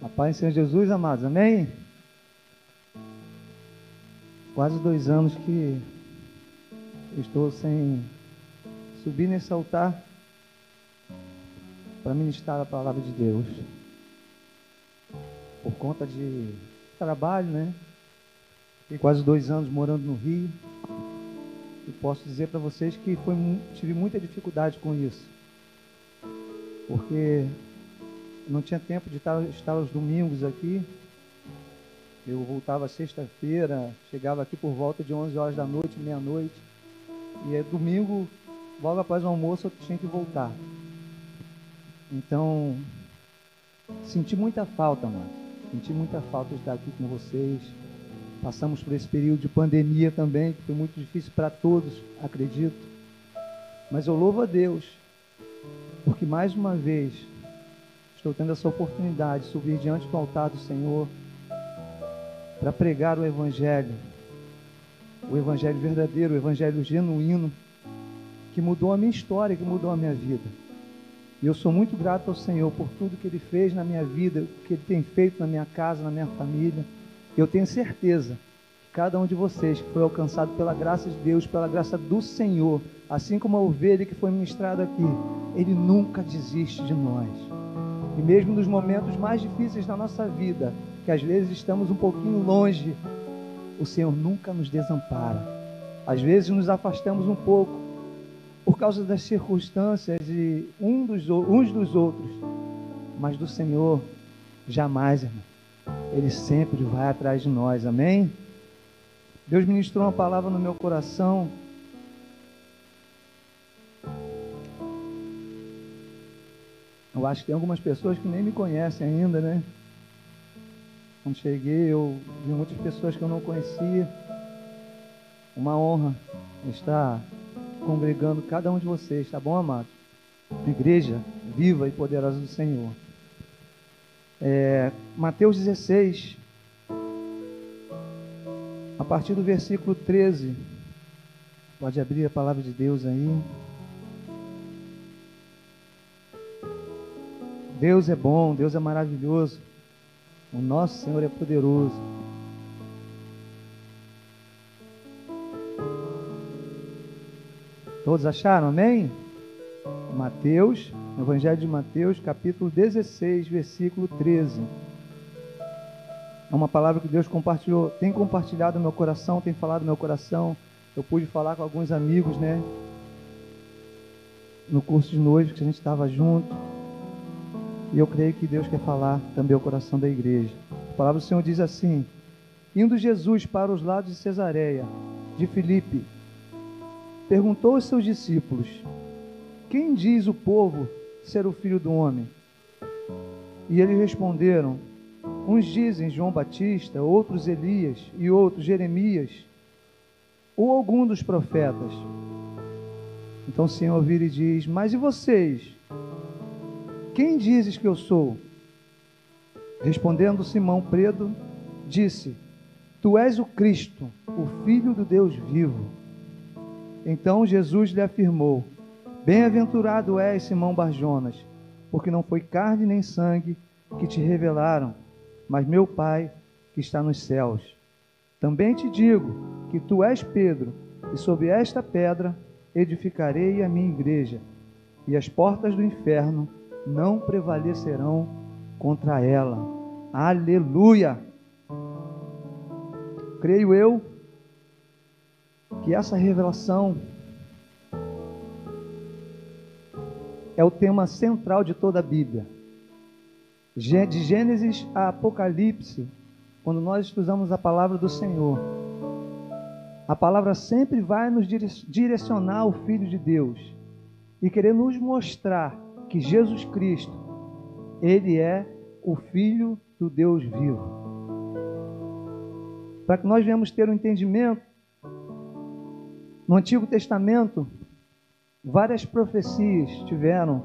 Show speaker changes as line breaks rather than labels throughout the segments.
A paz Senhor Jesus, amados, amém? Quase dois anos que estou sem subir nesse altar para ministrar a palavra de Deus. Por conta de trabalho, né? Fiquei quase dois anos morando no Rio. E posso dizer para vocês que foi, tive muita dificuldade com isso. Porque não tinha tempo de estar, estar aos domingos aqui. Eu voltava sexta-feira, chegava aqui por volta de 11 horas da noite, meia-noite. E é domingo, logo após o almoço, eu tinha que voltar. Então, senti muita falta, mano. Senti muita falta de estar aqui com vocês. Passamos por esse período de pandemia também, que foi muito difícil para todos, acredito. Mas eu louvo a Deus, porque mais uma vez Estou tendo essa oportunidade de subir diante do altar do Senhor para pregar o Evangelho, o Evangelho verdadeiro, o Evangelho genuíno, que mudou a minha história, que mudou a minha vida. E eu sou muito grato ao Senhor por tudo que Ele fez na minha vida, o que Ele tem feito na minha casa, na minha família. Eu tenho certeza que cada um de vocês que foi alcançado pela graça de Deus, pela graça do Senhor, assim como a ovelha que foi ministrada aqui, Ele nunca desiste de nós. E mesmo nos momentos mais difíceis da nossa vida, que às vezes estamos um pouquinho longe, o Senhor nunca nos desampara. Às vezes nos afastamos um pouco por causa das circunstâncias de um dos, uns dos outros, mas do Senhor jamais, irmão. Ele sempre vai atrás de nós, amém? Deus ministrou uma palavra no meu coração Eu acho que tem algumas pessoas que nem me conhecem ainda, né? Quando cheguei, eu vi muitas pessoas que eu não conhecia. Uma honra estar congregando cada um de vocês, tá bom, amado? Igreja viva e poderosa do Senhor. É, Mateus 16, a partir do versículo 13. Pode abrir a palavra de Deus aí. Deus é bom, Deus é maravilhoso. O nosso Senhor é poderoso. Todos acharam? Amém? Mateus, Evangelho de Mateus, capítulo 16, versículo 13. É uma palavra que Deus compartilhou, tem compartilhado no meu coração, tem falado no meu coração. Eu pude falar com alguns amigos, né? No curso de noite que a gente estava junto. E eu creio que Deus quer falar também ao coração da igreja. A palavra do Senhor diz assim: Indo Jesus para os lados de Cesareia, de Filipe, perguntou aos seus discípulos: Quem diz o povo ser o filho do homem? E eles responderam: Uns dizem João Batista, outros Elias e outros Jeremias, ou algum dos profetas. Então o Senhor vira e diz: Mas e vocês? Quem dizes que eu sou? Respondendo Simão Pedro, disse: Tu és o Cristo, o Filho do Deus vivo. Então Jesus lhe afirmou: Bem-aventurado és, Simão Barjonas, porque não foi carne nem sangue que te revelaram, mas meu Pai que está nos céus. Também te digo que tu és Pedro, e sobre esta pedra edificarei a minha igreja, e as portas do inferno não prevalecerão contra ela. Aleluia! Creio eu que essa revelação é o tema central de toda a Bíblia. De Gênesis a Apocalipse, quando nós estudamos a palavra do Senhor, a palavra sempre vai nos direcionar ao Filho de Deus e querer nos mostrar que Jesus Cristo, Ele é o Filho do Deus vivo. Para que nós venhamos ter um entendimento, no Antigo Testamento, várias profecias tiveram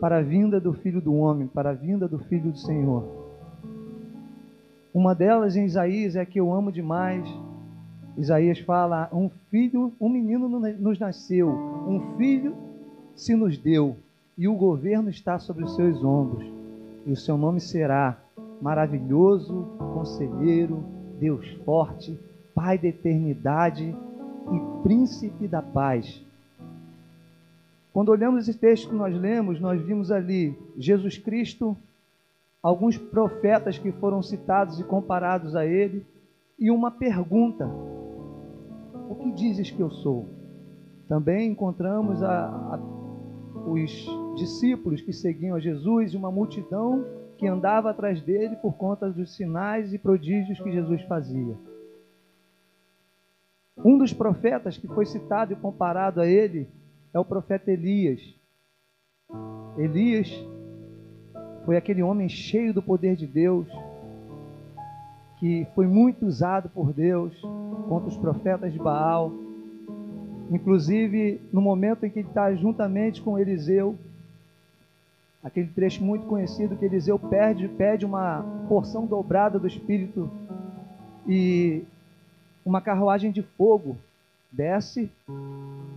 para a vinda do Filho do Homem, para a vinda do Filho do Senhor. Uma delas em Isaías é que eu amo demais. Isaías fala: um filho, um menino nos nasceu, um filho se nos deu e o governo está sobre os seus ombros, e o seu nome será maravilhoso, conselheiro, Deus forte, Pai da eternidade e príncipe da paz. Quando olhamos esse texto que nós lemos, nós vimos ali Jesus Cristo, alguns profetas que foram citados e comparados a ele, e uma pergunta: O que dizes que eu sou? Também encontramos a, a, os discípulos que seguiam a Jesus e uma multidão que andava atrás dele por conta dos sinais e prodígios que Jesus fazia. Um dos profetas que foi citado e comparado a ele é o profeta Elias. Elias foi aquele homem cheio do poder de Deus, que foi muito usado por Deus contra os profetas de Baal. Inclusive, no momento em que ele está juntamente com Eliseu, aquele trecho muito conhecido que Eliseu perde, pede uma porção dobrada do Espírito e uma carruagem de fogo desce,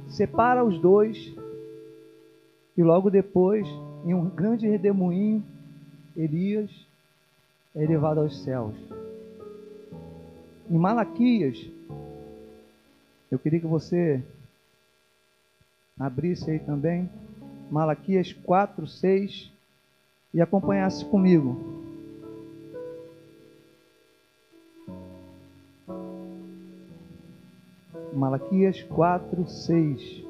separa os dois e logo depois, em um grande redemoinho, Elias é levado aos céus. Em Malaquias, eu queria que você abrisse aí também, Malaquias 4, 6, e acompanhasse comigo. Malaquias 4, 6.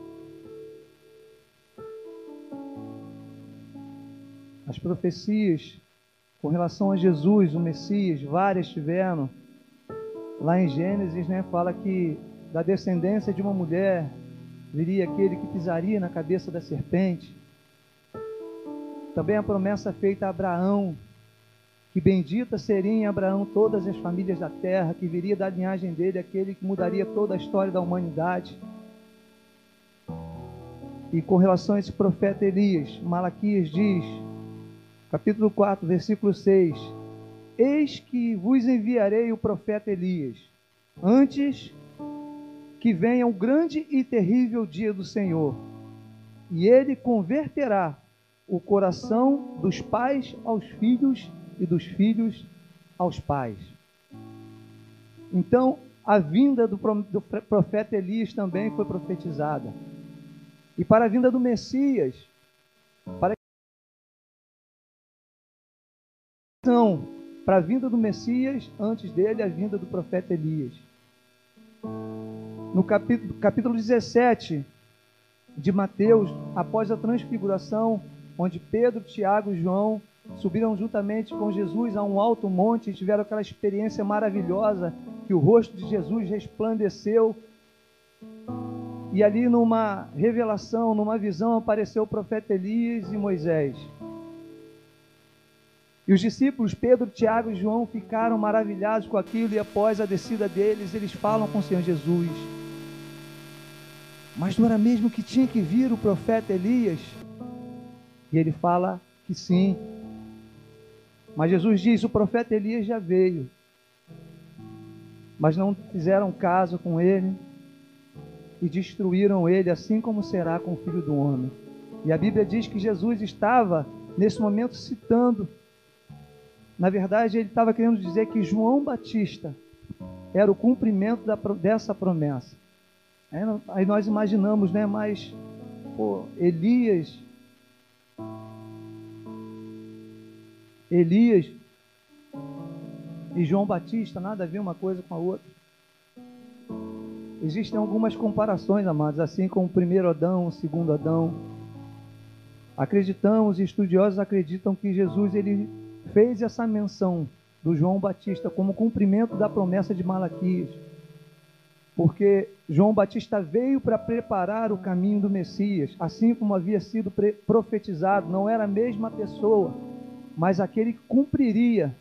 As profecias com relação a Jesus, o Messias, várias tiveram. Lá em Gênesis, né, fala que da descendência de uma mulher viria aquele que pisaria na cabeça da serpente. Também a promessa feita a Abraão, que bendita seria em Abraão todas as famílias da terra, que viria da linhagem dele aquele que mudaria toda a história da humanidade. E com relação a esse profeta Elias, Malaquias diz, capítulo 4, versículo 6: Eis que vos enviarei o profeta Elias, antes que venha o grande e terrível dia do Senhor, e ele converterá o coração dos pais aos filhos e dos filhos aos pais. Então, a vinda do profeta Elias também foi profetizada. E para a vinda do Messias, para para a vinda do Messias, antes dele, a vinda do profeta Elias. No capítulo, capítulo 17 de Mateus, após a transfiguração, onde Pedro, Tiago e João subiram juntamente com Jesus a um alto monte e tiveram aquela experiência maravilhosa que o rosto de Jesus resplandeceu. E ali numa revelação, numa visão, apareceu o profeta Elias e Moisés. E os discípulos Pedro, Tiago e João ficaram maravilhados com aquilo e após a descida deles, eles falam com o Senhor Jesus. Mas não era mesmo que tinha que vir o profeta Elias? E ele fala que sim, mas Jesus diz: o profeta Elias já veio, mas não fizeram caso com ele e destruíram ele, assim como será com o filho do homem. E a Bíblia diz que Jesus estava, nesse momento, citando. Na verdade, ele estava querendo dizer que João Batista era o cumprimento dessa promessa. Aí nós imaginamos, né? Mas pô, Elias Elias e João Batista, nada a ver uma coisa com a outra. Existem algumas comparações, amados, assim como o primeiro Adão, o segundo Adão. Acreditamos, estudiosos acreditam que Jesus ele fez essa menção do João Batista como cumprimento da promessa de Malaquias. Porque João Batista veio para preparar o caminho do Messias, assim como havia sido profetizado, não era a mesma pessoa, mas aquele que cumpriria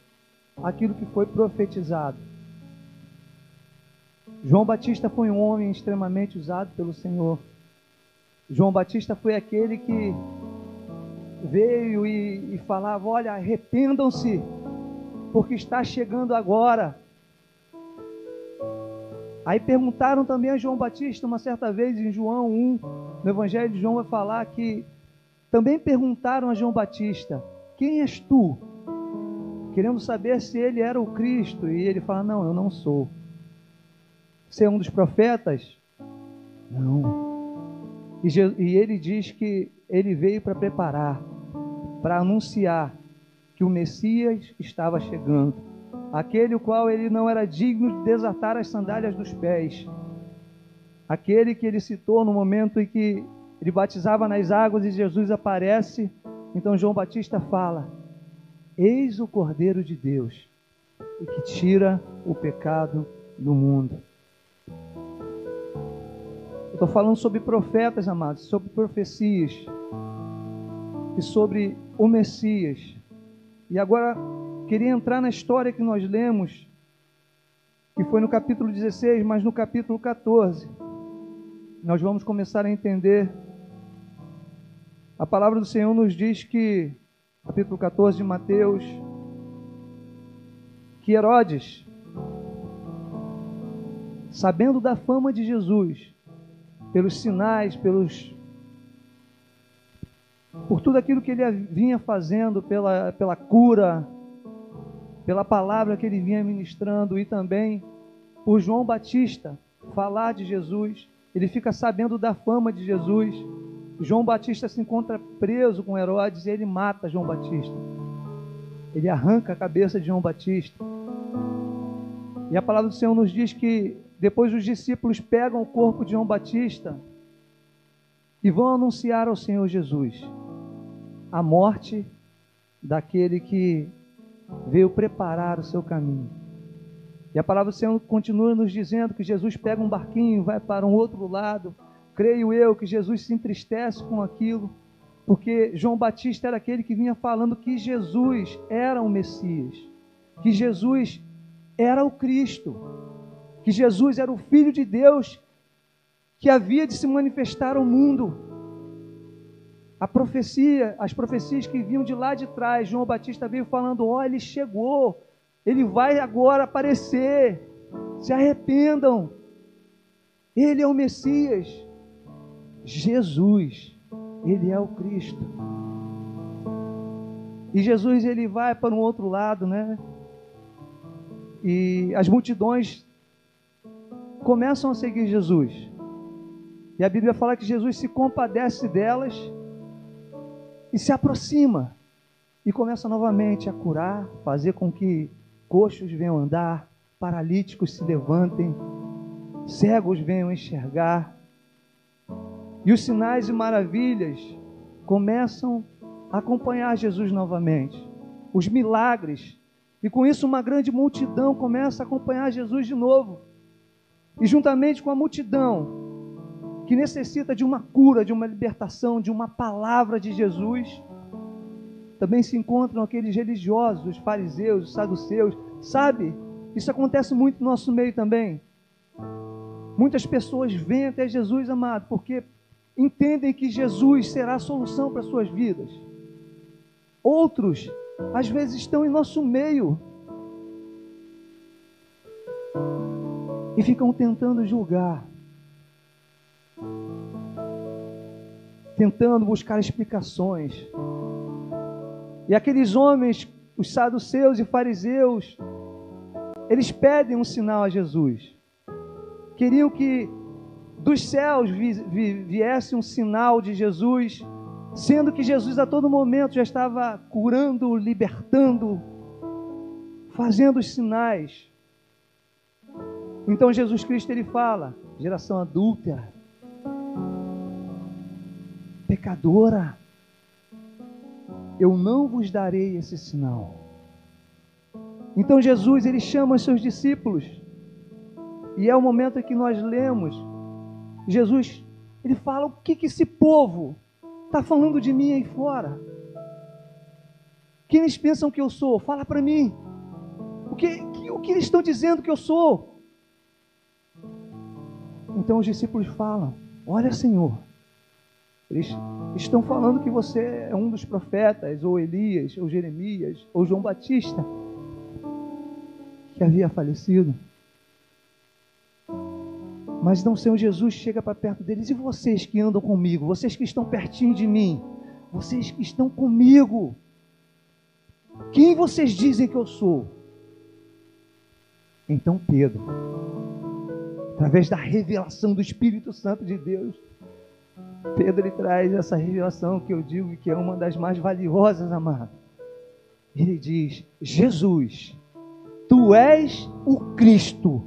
aquilo que foi profetizado. João Batista foi um homem extremamente usado pelo Senhor. João Batista foi aquele que veio e, e falava: Olha, arrependam-se, porque está chegando agora. Aí perguntaram também a João Batista, uma certa vez em João 1, no Evangelho de João vai falar que também perguntaram a João Batista: quem és tu? querendo saber se ele era o Cristo, e ele fala: Não, eu não sou. Você é um dos profetas? Não. E, e ele diz que ele veio para preparar, para anunciar que o Messias estava chegando, aquele o qual ele não era digno de desatar as sandálias dos pés, aquele que ele citou no momento em que ele batizava nas águas e Jesus aparece. Então João Batista fala: Eis o Cordeiro de Deus, e que tira o pecado do mundo. Estou falando sobre profetas, amados, sobre profecias e sobre o Messias. E agora queria entrar na história que nós lemos, que foi no capítulo 16, mas no capítulo 14. Nós vamos começar a entender. A palavra do Senhor nos diz que, capítulo 14 de Mateus, que Herodes, sabendo da fama de Jesus, pelos sinais, pelos por tudo aquilo que ele vinha fazendo, pela, pela cura, pela palavra que ele vinha ministrando e também por João Batista falar de Jesus. Ele fica sabendo da fama de Jesus. João Batista se encontra preso com Herodes e ele mata João Batista. Ele arranca a cabeça de João Batista. E a palavra do Senhor nos diz que depois os discípulos pegam o corpo de João Batista e vão anunciar ao Senhor Jesus a morte daquele que veio preparar o seu caminho. E a palavra do Senhor continua nos dizendo que Jesus pega um barquinho vai para um outro lado. Creio eu que Jesus se entristece com aquilo, porque João Batista era aquele que vinha falando que Jesus era o Messias, que Jesus era o Cristo que Jesus era o Filho de Deus que havia de se manifestar ao mundo. A profecia, as profecias que vinham de lá de trás, João Batista veio falando: ó, oh, ele chegou, ele vai agora aparecer, se arrependam, ele é o Messias, Jesus, ele é o Cristo. E Jesus ele vai para um outro lado, né? E as multidões começam a seguir Jesus. E a Bíblia fala que Jesus se compadece delas e se aproxima e começa novamente a curar, fazer com que coxos venham andar, paralíticos se levantem, cegos venham enxergar. E os sinais e maravilhas começam a acompanhar Jesus novamente. Os milagres. E com isso uma grande multidão começa a acompanhar Jesus de novo. E juntamente com a multidão que necessita de uma cura, de uma libertação, de uma palavra de Jesus, também se encontram aqueles religiosos, os fariseus, os saduceus. Sabe? Isso acontece muito no nosso meio também. Muitas pessoas vêm até Jesus, amado, porque entendem que Jesus será a solução para suas vidas. Outros, às vezes, estão em nosso meio e ficam tentando julgar, tentando buscar explicações. E aqueles homens, os saduceus e fariseus, eles pedem um sinal a Jesus. Queriam que dos céus viesse um sinal de Jesus, sendo que Jesus a todo momento já estava curando, libertando, fazendo os sinais. Então Jesus Cristo ele fala: geração adúltera, pecadora, eu não vos darei esse sinal. Então Jesus ele chama os seus discípulos e é o momento em que nós lemos Jesus ele fala o que que esse povo está falando de mim aí fora. Quem eles pensam que eu sou? Fala para mim. O que, que, o que eles estão dizendo que eu sou? Então os discípulos falam: Olha, Senhor, eles estão falando que você é um dos profetas, ou Elias, ou Jeremias, ou João Batista, que havia falecido. Mas não, Senhor Jesus chega para perto deles. E vocês que andam comigo, vocês que estão pertinho de mim, vocês que estão comigo, Quem vocês dizem que eu sou? Então Pedro, através da revelação do Espírito Santo de Deus, Pedro ele traz essa revelação que eu digo que é uma das mais valiosas, amado. Ele diz: Jesus, tu és o Cristo,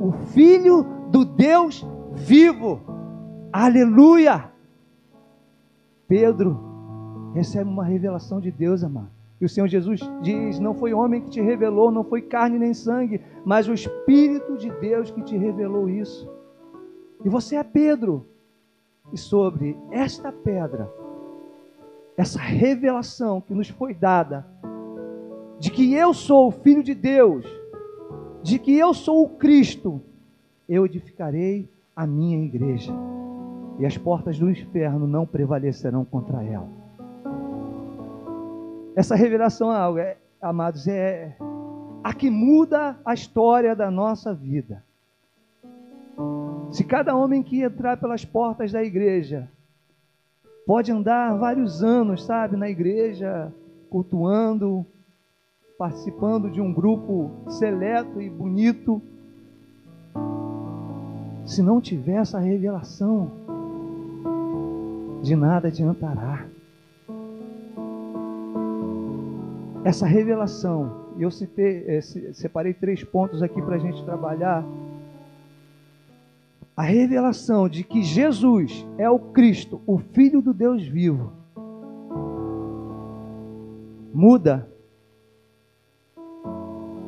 o Filho do Deus vivo. Aleluia! Pedro recebe uma revelação de Deus, amado. E o Senhor Jesus diz: Não foi homem que te revelou, não foi carne nem sangue, mas o Espírito de Deus que te revelou isso. E você é Pedro. E sobre esta pedra, essa revelação que nos foi dada, de que eu sou o Filho de Deus, de que eu sou o Cristo, eu edificarei a minha igreja, e as portas do inferno não prevalecerão contra ela. Essa revelação, é, amados, é a que muda a história da nossa vida. Se cada homem que entrar pelas portas da igreja pode andar vários anos, sabe, na igreja, cultuando, participando de um grupo seleto e bonito, se não tiver essa revelação, de nada adiantará. essa revelação, eu citei, é, separei três pontos aqui para a gente trabalhar. A revelação de que Jesus é o Cristo, o Filho do Deus vivo, muda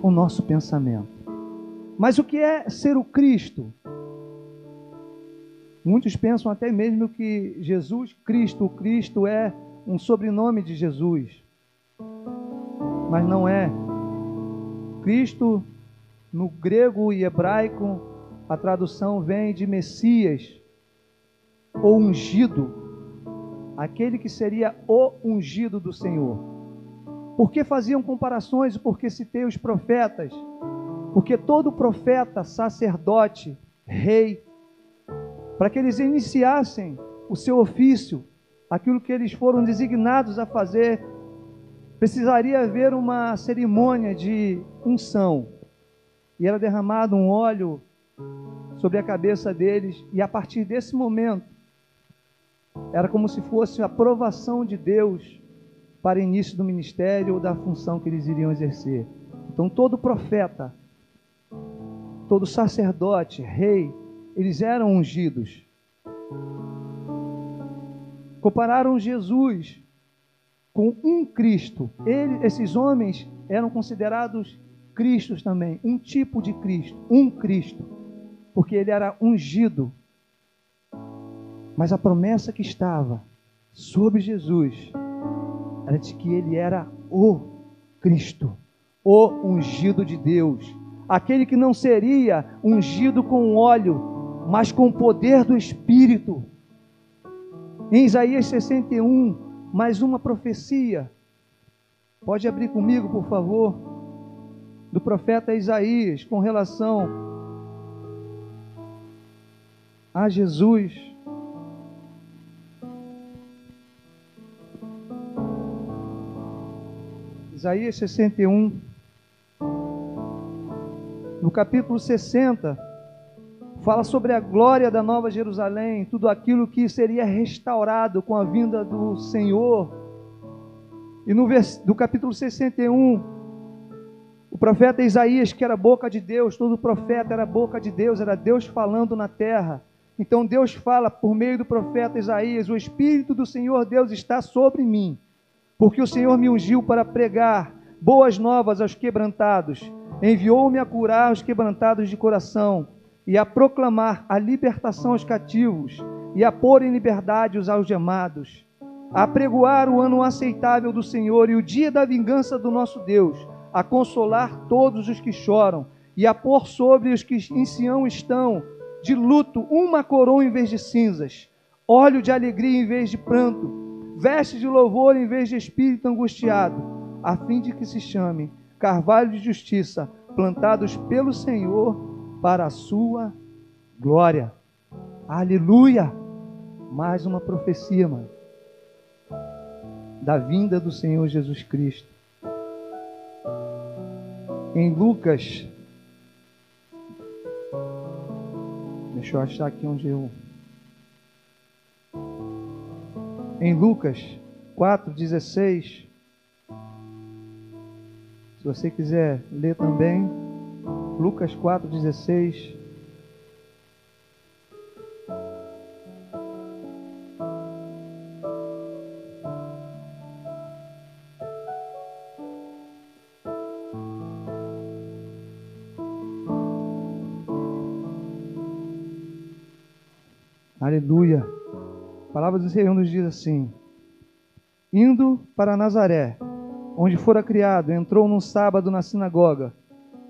o nosso pensamento. Mas o que é ser o Cristo? Muitos pensam até mesmo que Jesus Cristo, o Cristo é um sobrenome de Jesus mas não é. Cristo, no grego e hebraico, a tradução vem de Messias, ou ungido, aquele que seria o ungido do Senhor. Por que faziam comparações? Porque citei os profetas. Porque todo profeta, sacerdote, rei, para que eles iniciassem o seu ofício, aquilo que eles foram designados a fazer, precisaria haver uma cerimônia de unção. E era derramado um óleo sobre a cabeça deles, e a partir desse momento, era como se fosse a aprovação de Deus para início do ministério ou da função que eles iriam exercer. Então, todo profeta, todo sacerdote, rei, eles eram ungidos. Compararam Jesus com um Cristo. Ele, esses homens eram considerados Cristos também, um tipo de Cristo, um Cristo, porque ele era ungido. Mas a promessa que estava sobre Jesus era de que ele era o Cristo, o ungido de Deus, aquele que não seria ungido com óleo, mas com o poder do Espírito. Em Isaías 61, mais uma profecia. Pode abrir comigo, por favor, do profeta Isaías com relação a Jesus. Isaías 61, no capítulo 60 fala sobre a glória da Nova Jerusalém, tudo aquilo que seria restaurado com a vinda do Senhor. E no do capítulo 61, o profeta Isaías, que era boca de Deus, todo profeta era boca de Deus, era Deus falando na terra. Então Deus fala por meio do profeta Isaías: O Espírito do Senhor Deus está sobre mim, porque o Senhor me ungiu para pregar boas novas aos quebrantados, enviou-me a curar os quebrantados de coração e a proclamar a libertação aos cativos e a pôr em liberdade os algemados, a pregoar o ano aceitável do Senhor e o dia da vingança do nosso Deus, a consolar todos os que choram e a pôr sobre os que em Sião estão de luto uma coroa em vez de cinzas, óleo de alegria em vez de pranto, veste de louvor em vez de espírito angustiado, a fim de que se chame carvalho de justiça, plantados pelo Senhor para a sua glória. Aleluia! Mais uma profecia, mano. Da vinda do Senhor Jesus Cristo. em Lucas. Deixa eu achar aqui onde eu. Em Lucas 4,16. Se você quiser ler também, Lucas 4,16. Aleluia. A palavra do Senhor nos diz assim: Indo para Nazaré, onde fora criado, entrou num sábado na sinagoga,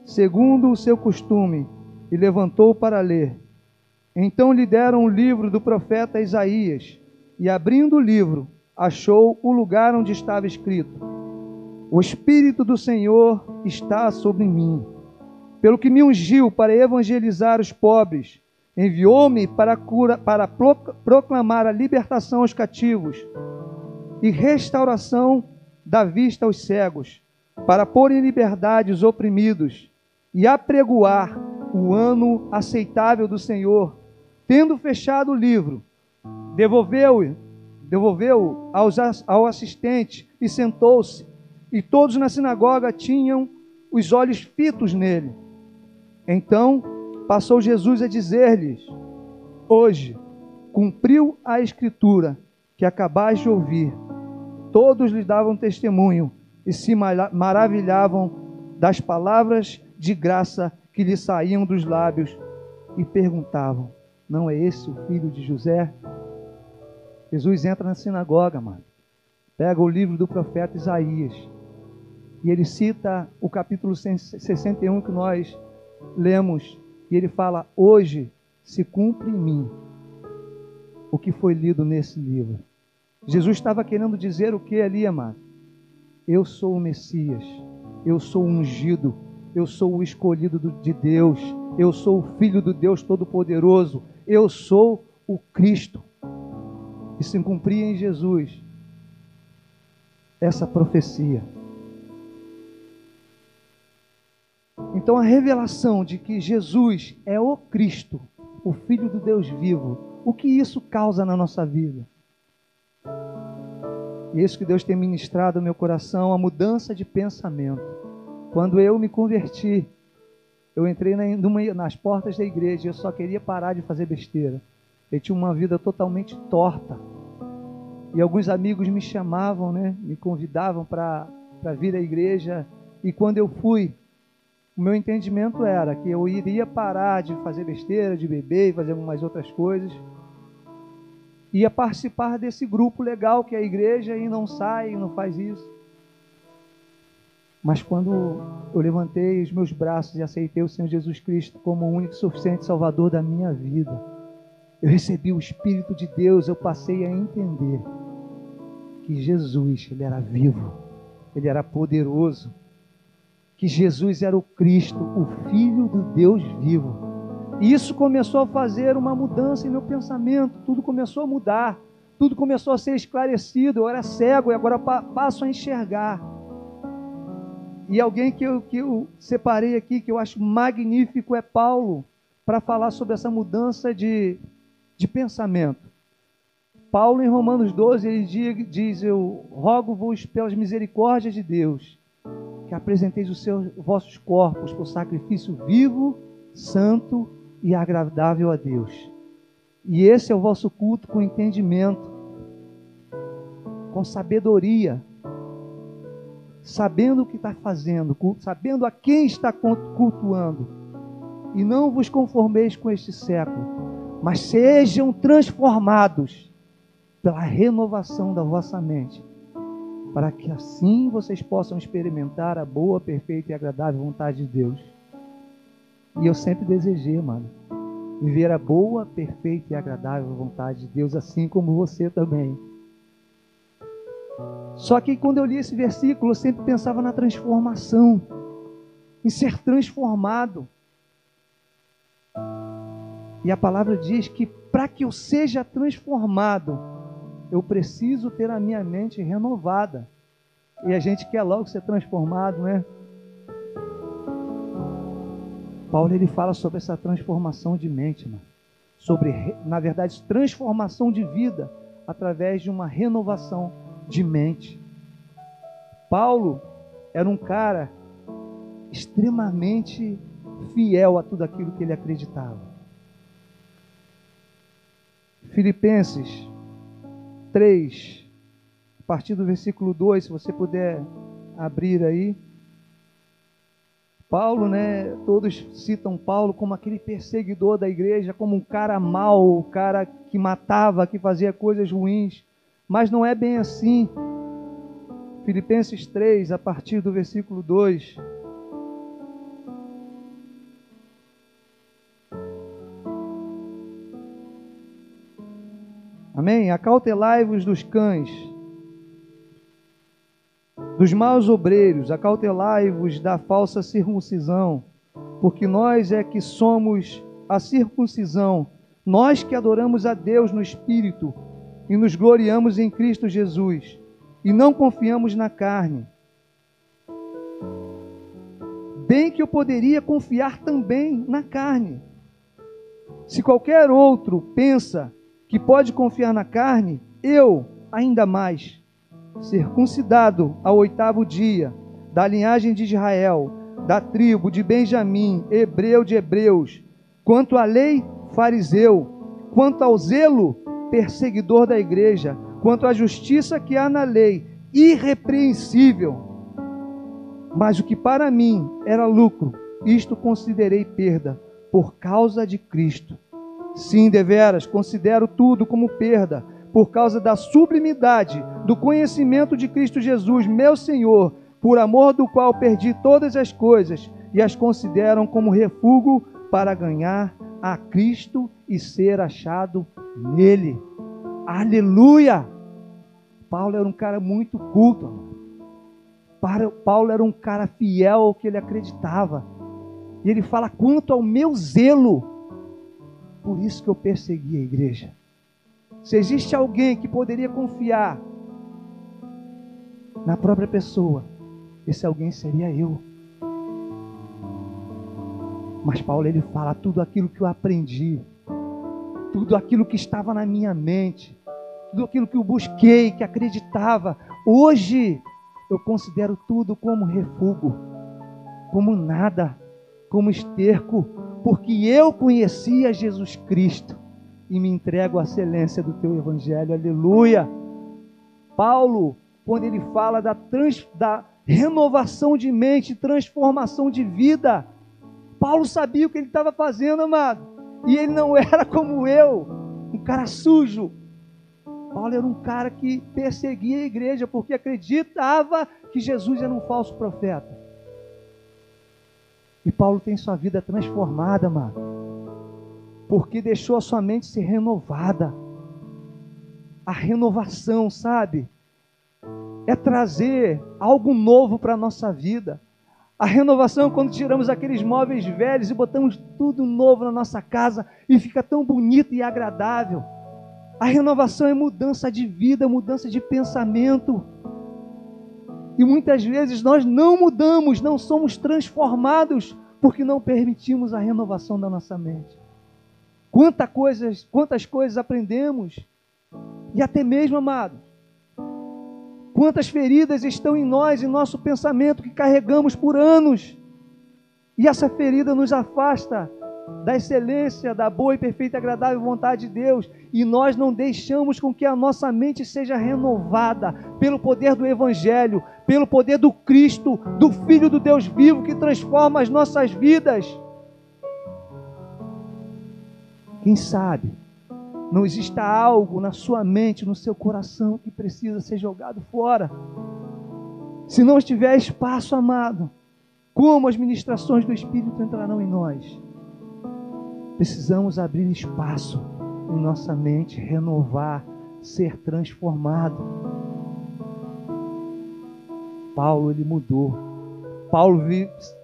segundo o seu costume, e levantou para ler. Então lhe deram o livro do profeta Isaías, e abrindo o livro, achou o lugar onde estava escrito: O Espírito do Senhor está sobre mim, pelo que me ungiu para evangelizar os pobres, enviou-me para, cura, para proclamar a libertação aos cativos e restauração da vista aos cegos, para pôr em liberdade os oprimidos e apregoar o ano aceitável do Senhor. Tendo fechado o livro, devolveu-o devolveu ao assistente e sentou-se. E todos na sinagoga tinham os olhos fitos nele. Então passou Jesus a dizer-lhes: Hoje cumpriu a escritura que acabais de ouvir. Todos lhe davam testemunho e se maravilhavam das palavras de graça que lhe saíam dos lábios e perguntavam: Não é esse o filho de José? Jesus entra na sinagoga, mano. Pega o livro do profeta Isaías. E ele cita o capítulo 61 que nós lemos. E ele fala: Hoje se cumpre em mim o que foi lido nesse livro. Jesus estava querendo dizer o que ali, amado? Eu sou o Messias, eu sou o ungido, eu sou o escolhido de Deus, eu sou o filho do Deus Todo-Poderoso, eu sou o Cristo. E se cumpria em Jesus essa profecia. Então a revelação de que Jesus é o Cristo, o Filho do Deus vivo, o que isso causa na nossa vida? E isso que Deus tem ministrado no meu coração, a mudança de pensamento. Quando eu me converti, eu entrei na, numa, nas portas da igreja e eu só queria parar de fazer besteira. Eu tinha uma vida totalmente torta. E alguns amigos me chamavam, né, me convidavam para vir à igreja. E quando eu fui, o meu entendimento era que eu iria parar de fazer besteira, de beber e fazer umas outras coisas ia participar desse grupo legal que é a igreja e não sai, e não faz isso. Mas quando eu levantei os meus braços e aceitei o Senhor Jesus Cristo como o único e suficiente Salvador da minha vida, eu recebi o Espírito de Deus, eu passei a entender que Jesus, ele era vivo, ele era poderoso, que Jesus era o Cristo, o Filho do Deus vivo e isso começou a fazer uma mudança em meu pensamento, tudo começou a mudar, tudo começou a ser esclarecido. Eu era cego e agora passo a enxergar. E alguém que eu, que eu separei aqui, que eu acho magnífico, é Paulo, para falar sobre essa mudança de, de pensamento. Paulo, em Romanos 12, ele diz: Eu rogo-vos pelas misericórdias de Deus, que apresenteis os seus vossos corpos por sacrifício vivo, santo e agradável a Deus. E esse é o vosso culto com entendimento, com sabedoria, sabendo o que está fazendo, sabendo a quem está cultuando. E não vos conformeis com este século, mas sejam transformados pela renovação da vossa mente, para que assim vocês possam experimentar a boa, perfeita e agradável vontade de Deus. E eu sempre desejei, mano, viver a boa, perfeita e agradável vontade de Deus, assim como você também. Só que quando eu li esse versículo, eu sempre pensava na transformação, em ser transformado. E a palavra diz que para que eu seja transformado, eu preciso ter a minha mente renovada. E a gente quer logo ser transformado, né? Paulo ele fala sobre essa transformação de mente, mano. sobre, na verdade, transformação de vida através de uma renovação de mente. Paulo era um cara extremamente fiel a tudo aquilo que ele acreditava. Filipenses 3, a partir do versículo 2, se você puder abrir aí. Paulo, né? Todos citam Paulo como aquele perseguidor da igreja, como um cara mau, um cara que matava, que fazia coisas ruins. Mas não é bem assim. Filipenses 3, a partir do versículo 2. Amém? Acautelai-vos dos cães, dos maus obreiros, acautelai-vos da falsa circuncisão, porque nós é que somos a circuncisão, nós que adoramos a Deus no Espírito e nos gloriamos em Cristo Jesus, e não confiamos na carne. Bem que eu poderia confiar também na carne. Se qualquer outro pensa que pode confiar na carne, eu ainda mais, circuncidado ao oitavo dia, da linhagem de Israel, da tribo de Benjamim, hebreu de hebreus, quanto à lei, fariseu, quanto ao zelo, perseguidor da igreja, quanto à justiça que há na lei, irrepreensível. Mas o que para mim era lucro, isto considerei perda por causa de Cristo. Sim, deveras, considero tudo como perda, por causa da sublimidade do conhecimento de Cristo Jesus, meu Senhor, por amor do qual perdi todas as coisas e as consideram como refúgio para ganhar a Cristo e ser achado nele. Aleluia! Paulo era um cara muito culto. Paulo era um cara fiel ao que ele acreditava. E ele fala: quanto ao meu zelo, por isso que eu persegui a igreja. Se existe alguém que poderia confiar na própria pessoa, esse alguém seria eu. Mas Paulo ele fala tudo aquilo que eu aprendi, tudo aquilo que estava na minha mente, tudo aquilo que eu busquei, que acreditava. Hoje eu considero tudo como refúgio, como nada, como esterco, porque eu conhecia Jesus Cristo e me entrego à excelência do teu evangelho. Aleluia. Paulo, quando ele fala da, trans, da renovação de mente, transformação de vida, Paulo sabia o que ele estava fazendo, amado. E ele não era como eu, um cara sujo. Paulo era um cara que perseguia a igreja porque acreditava que Jesus era um falso profeta. E Paulo tem sua vida transformada, mano. Porque deixou a sua mente ser renovada. A renovação, sabe? É trazer algo novo para a nossa vida. A renovação é quando tiramos aqueles móveis velhos e botamos tudo novo na nossa casa e fica tão bonito e agradável. A renovação é mudança de vida, mudança de pensamento. E muitas vezes nós não mudamos, não somos transformados, porque não permitimos a renovação da nossa mente. Quantas coisas, quantas coisas aprendemos, e até mesmo, amados, quantas feridas estão em nós, em nosso pensamento, que carregamos por anos, e essa ferida nos afasta da excelência, da boa e perfeita agradável vontade de Deus, e nós não deixamos com que a nossa mente seja renovada pelo poder do Evangelho, pelo poder do Cristo, do Filho do Deus vivo que transforma as nossas vidas. Quem sabe não exista algo na sua mente, no seu coração que precisa ser jogado fora. Se não estiver espaço, amado, como as ministrações do Espírito entrarão em nós? Precisamos abrir espaço em nossa mente, renovar, ser transformado. Paulo ele mudou. Paulo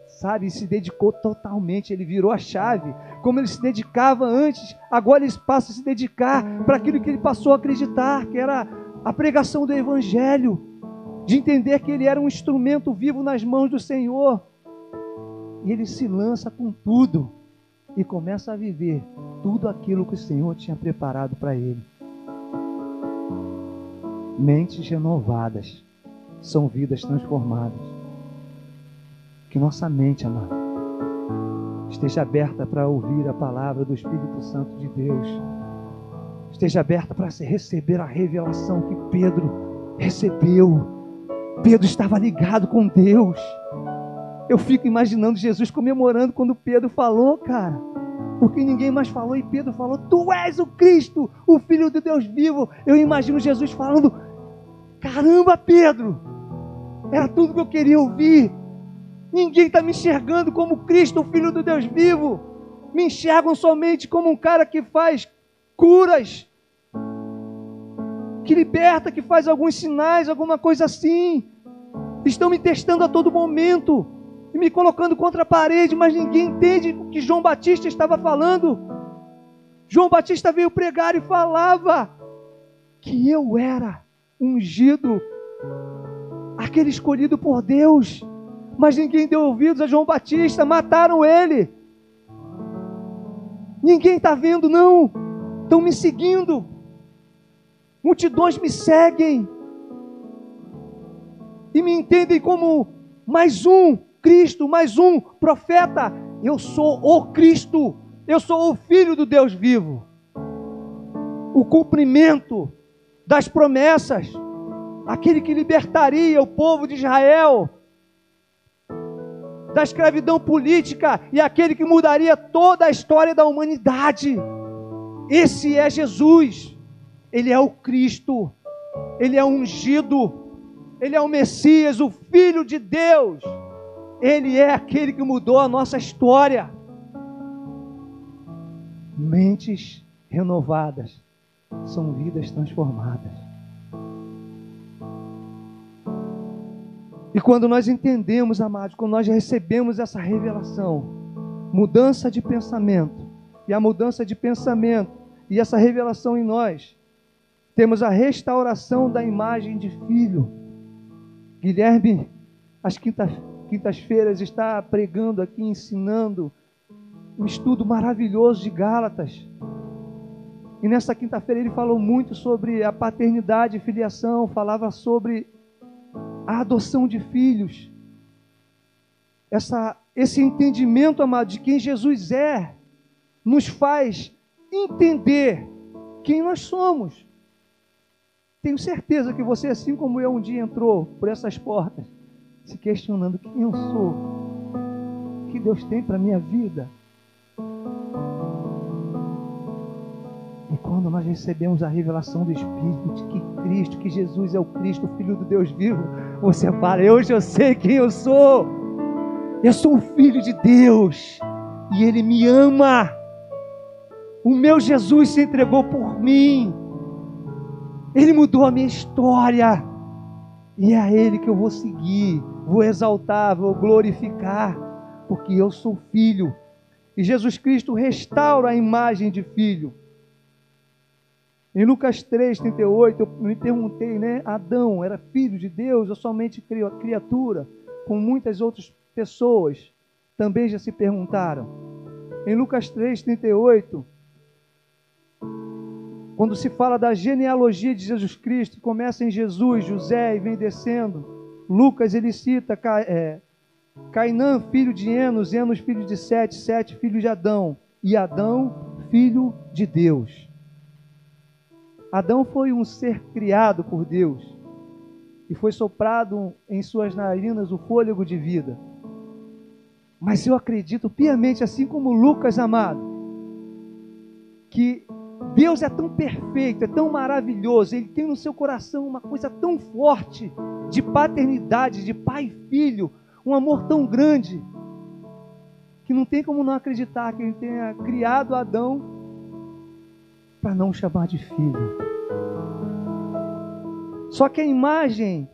sabe, se dedicou totalmente, ele virou a chave. Como ele se dedicava antes, agora ele passa a se dedicar para aquilo que ele passou a acreditar, que era a pregação do evangelho, de entender que ele era um instrumento vivo nas mãos do Senhor. E ele se lança com tudo e começa a viver tudo aquilo que o Senhor tinha preparado para ele. Mentes renovadas são vidas transformadas. Que nossa mente, amado, esteja aberta para ouvir a palavra do Espírito Santo de Deus. Esteja aberta para receber a revelação que Pedro recebeu. Pedro estava ligado com Deus. Eu fico imaginando Jesus comemorando quando Pedro falou, cara. Porque ninguém mais falou e Pedro falou: Tu és o Cristo, o Filho de Deus vivo. Eu imagino Jesus falando: Caramba, Pedro, era tudo que eu queria ouvir. Ninguém está me enxergando como Cristo, o Filho do Deus vivo. Me enxergam somente como um cara que faz curas, que liberta, que faz alguns sinais, alguma coisa assim. Estão me testando a todo momento e me colocando contra a parede, mas ninguém entende o que João Batista estava falando. João Batista veio pregar e falava que eu era ungido, aquele escolhido por Deus, mas ninguém deu ouvidos a João Batista, mataram ele. Ninguém está vendo, não, estão me seguindo, multidões me seguem. E me entendem como mais um Cristo, mais um profeta. Eu sou o Cristo, eu sou o Filho do Deus vivo. O cumprimento das promessas, aquele que libertaria o povo de Israel da escravidão política e aquele que mudaria toda a história da humanidade. Esse é Jesus, ele é o Cristo, ele é ungido, ele é o Messias, o Filho de Deus. Ele é aquele que mudou a nossa história. Mentes renovadas são vidas transformadas. E quando nós entendemos, amados, quando nós recebemos essa revelação, mudança de pensamento, e a mudança de pensamento e essa revelação em nós, temos a restauração da imagem de filho. Guilherme, às quintas quintas-feiras está pregando aqui, ensinando um estudo maravilhoso de Gálatas. E nessa quinta-feira ele falou muito sobre a paternidade e filiação, falava sobre a adoção de filhos. Essa, esse entendimento, amado, de quem Jesus é, nos faz entender quem nós somos. Tenho certeza que você, assim como eu, um dia entrou por essas portas se questionando quem eu sou, o que Deus tem para minha vida. Quando nós recebemos a revelação do Espírito de que Cristo, que Jesus é o Cristo, o Filho do Deus vivo, você fala, hoje eu sei quem eu sou. Eu sou um filho de Deus e Ele me ama. O meu Jesus se entregou por mim. Ele mudou a minha história. E é a Ele que eu vou seguir vou exaltar, vou glorificar, porque eu sou filho. E Jesus Cristo restaura a imagem de filho. Em Lucas 3, 38, eu me perguntei, né? Adão era filho de Deus ou somente criatura? Com muitas outras pessoas também já se perguntaram. Em Lucas 3, 38, quando se fala da genealogia de Jesus Cristo, começa em Jesus, José e vem descendo Lucas ele cita é, Cainã, filho de Enos, Enos, filho de Sete, Sete, filho de Adão, e Adão, filho de Deus. Adão foi um ser criado por Deus e foi soprado em suas narinas o fôlego de vida. Mas eu acredito piamente, assim como Lucas amado, que Deus é tão perfeito, é tão maravilhoso, Ele tem no seu coração uma coisa tão forte de paternidade, de pai e filho, um amor tão grande, que não tem como não acreditar que Ele tenha criado Adão para não chamar de filho. Só que a imagem